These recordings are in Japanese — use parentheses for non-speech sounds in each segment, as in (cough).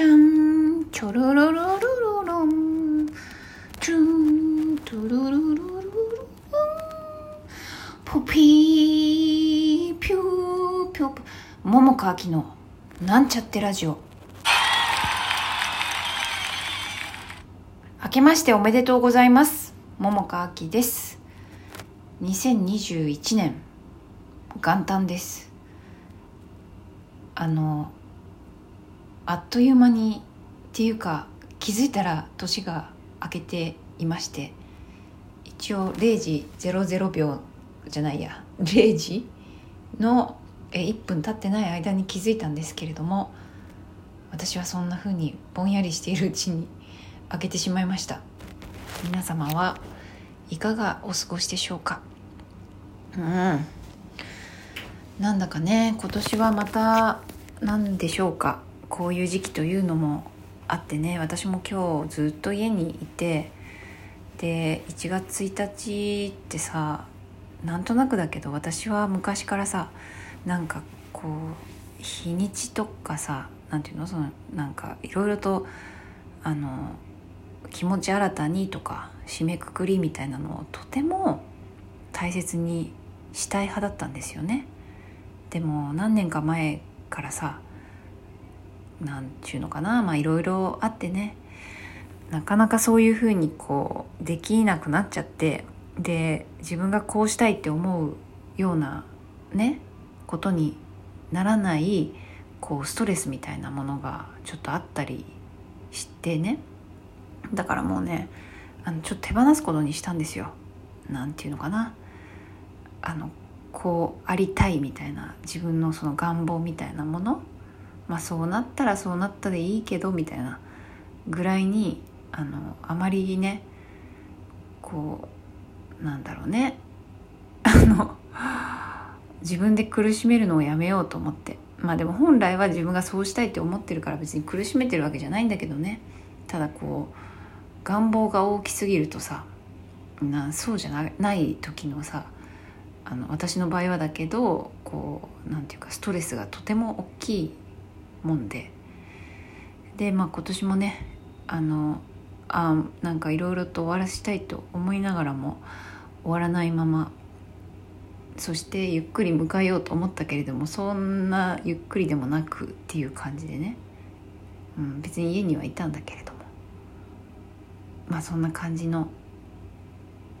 ちゃんチョロロロロロロンチュントゥルルルルルンポピーピューピュー桃川きのなんちゃってラジオ明けましておめでとうございます桃川きです2021年元旦ですあのあっという間にっていうか気づいたら年が明けていまして一応0時00秒じゃないや0時の1分経ってない間に気づいたんですけれども私はそんな風にぼんやりしているうちに明けてしまいました。皆様はいかがお過ごしでしょうか？うん。なんだかね今年はまた何でしょうか？こういう時期というのもあってね私も今日ずっと家にいてで1月1日ってさなんとなくだけど私は昔からさなんかこう日にちとかさなんていうの？そのなんかいろいろとあの気持ち新たにとか締めくくりみたいなのをとても大切にしたい派だったんですよね。でも何年か前からさなんちゅうのかな。まあいろいろあってね。なかなかそういうふうにこうできなくなっちゃって。で自分がこうしたいって思うようなねことにならないこうストレスみたいなものがちょっとあったりしてね。だからもうねあのちょっと手放すことにしたんですよ。なんていうのかな。あのこうありたいみたいな自分のその願望みたいなものまあそうなったらそうなったでいいけどみたいなぐらいにあのあまりねこうなんだろうね。(laughs) あの自分で苦しめるのをやめようと思って。まあでも本来は自分がそうしたいって思ってるから別に苦しめてるわけじゃないんだけどね。ただこう願望が大きすぎるとさなそうじゃない時のさあの私の場合はだけどこうなんていうかストレスがとても大きいもんで。でまあ今年もねあのあなんかいろいろと終わらせたいと思いながらも終わらないままそしてゆっくり迎えようと思ったけれどもそんなゆっくりでもなくっていう感じでね、うん、別に家にはいたんだけれども。まあそんな感じの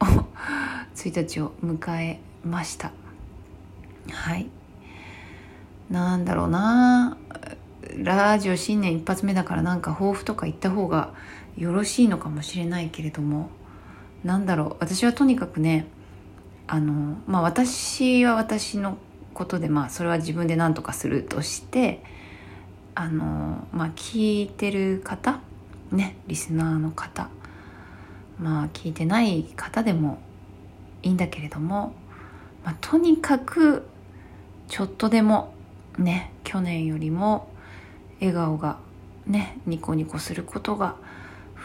(laughs) 1日を迎えました。はい。なんだろうな。ラジオ新年一発目だからなんか抱負とか言った方がよろしいのかもしれないけれどもなんだろう。私はとにかくねあのまあ私は私のことでまあそれは自分で何とかするとしてあのまあ聞いてる方ねリスナーの方まあ聞いてない方でもいいんだけれども、まあ、とにかくちょっとでもね去年よりも笑顔がねニコニコすることが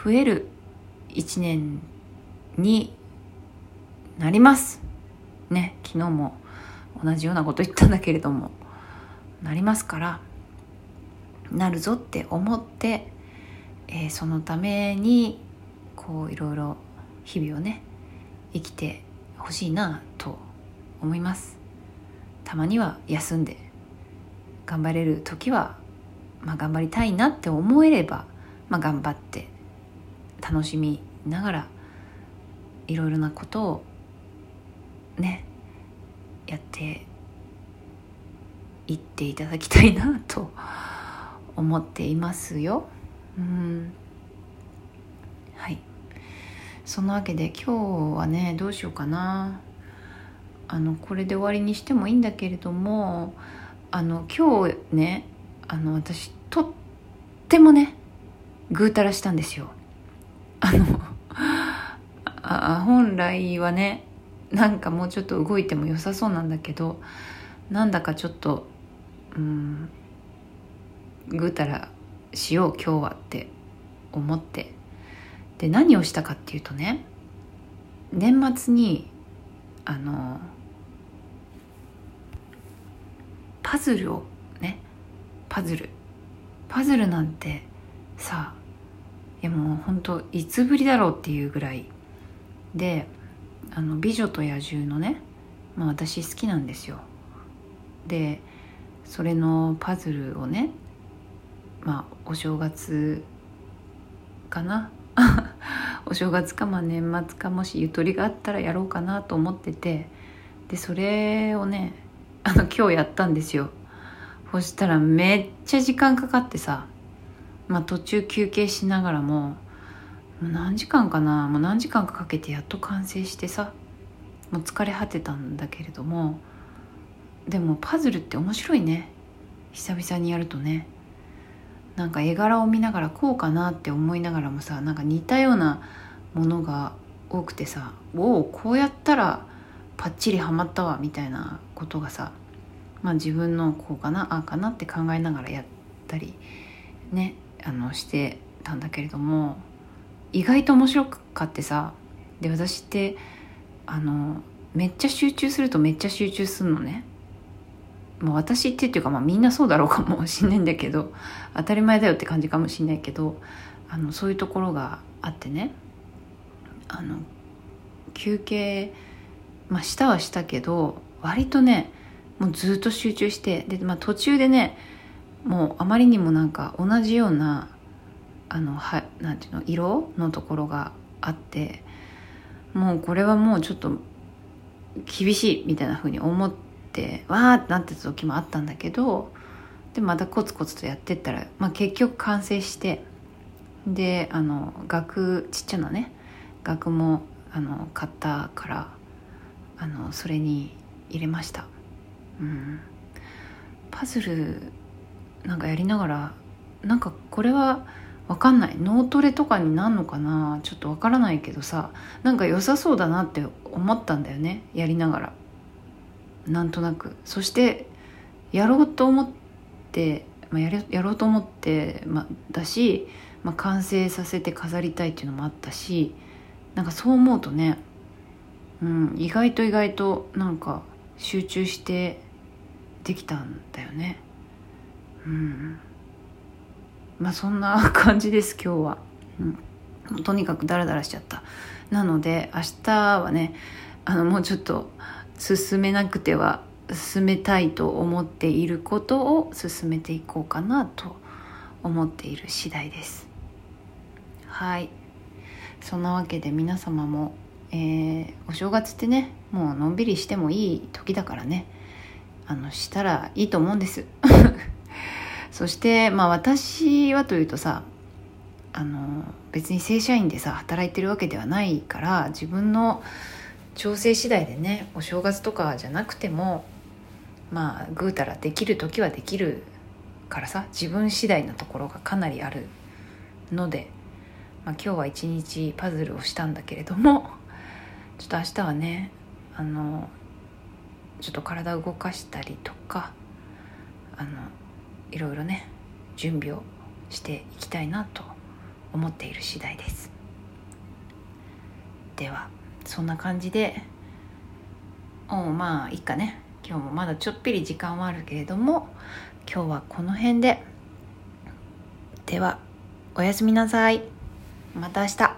増える一年になります。ね昨日も同じようなこと言ったんだけれどもなりますからなるぞって思って、えー、そのためにこういろいろ日々をね生きてほしいなと思います。たまには休んで頑張れる時はまあ、頑張りたいなって思えれば、まあ、頑張って楽しみながらいろいろなことをねやっていっていただきたいなと思っていますよ。うん。はい。そのわけで今日はねどうしようかな。あのこれで終わりにしてもいいんだけれどもあの今日ねあの私とってもねぐうたらしたんですよ。あのあ本来はねなんかもうちょっと動いても良さそうなんだけどなんだかちょっとうんぐうたらしよう今日はって思って。で何をしたかっていうとね年末にあのパズルをねパズル。パズルなんてさいやもう本当いつぶりだろうっていうぐらい。で「あの美女と野獣」のね、まあ、私好きなんですよ。でそれのパズルをねまあお正月かな？(laughs) お正月かまあ年末かもしゆとりがあったらやろうかなと思ってて。でそれをねあの今日やったんですよ。そしたらめっちゃ時間かかってさまあ途中休憩しながらももう何時間かなもう何時間かかけてやっと完成してさもう疲れ果てたんだけれどもでもパズルって面白いね。久々にやるとね。なんか絵柄を見ながらこうかなって思いながらもさなんか似たようなものが多くてさおおこうやったらパッチリはまったわみたいなことがさまあ自分のこうかなああかなって考えながらやったりねあのしてたんだけれども意外と面白かってさで私ってあのめっちゃ集中するとめっちゃ集中するのね。ま、私ってっていうか、まあ、みんなそうだろうかもしんないんだけど当たり前だよって感じかもしんないけどあのそういうところがあってね。あの休憩、まあ、したはしたけど割とねもうずっと集中してで、まあ、途中でねもうあまりにもなんか同じようなあのはなんていうの色のところがあってもうこれはもうちょっと厳しいみたいなふうに思ってってわーってなってた時もあったんだけどでまたコツコツとやってったら、まあ、結局完成してであの額ちっちゃなね額もあの買ったからあのそれに入れました、パズルなんかやりながらなんかこれは分かんない。脳トレとかになんのかな？ちょっと分からないけどさ。なんか良さそうだなって思ったんだよね。やりながら。なんとなく。そしてやろうと思って、まあ、ややろうと思って、まあ、だし、まあ、完成させて飾りたいっていうのもあったしなんかそう思うとね、うん、意外と意外となんか集中してできたんだよね。うん。まあそんな (laughs) 感じです今日は、うん、とにかくダラダラしちゃった。なので明日はねあのもうちょっと進めなくては進めたいと思っていることを進めていこうかなと思っている次第です。はい。そんなわけで皆様も、えー、お正月ってねもうのんびりしてもいい時だからね。あのしたらいいと思うんです。(laughs) そしてまあ私はというとさあの別に正社員でさ働いてるわけではないから自分の調整次第でねお正月とかじゃなくてもまあぐうたらできる時はできるからさ自分次第なところがかなりあるので、まあ、今日は一日パズルをしたんだけれどもちょっと明日はねあのちょっと体を動かしたりとかあのいろいろね準備をしていきたいなと思っている次第です。ではそんな感じでおまあいいかね。今日もまだちょっぴり時間はあるけれども今日はこの辺で。ではおやすみなさい。また明日。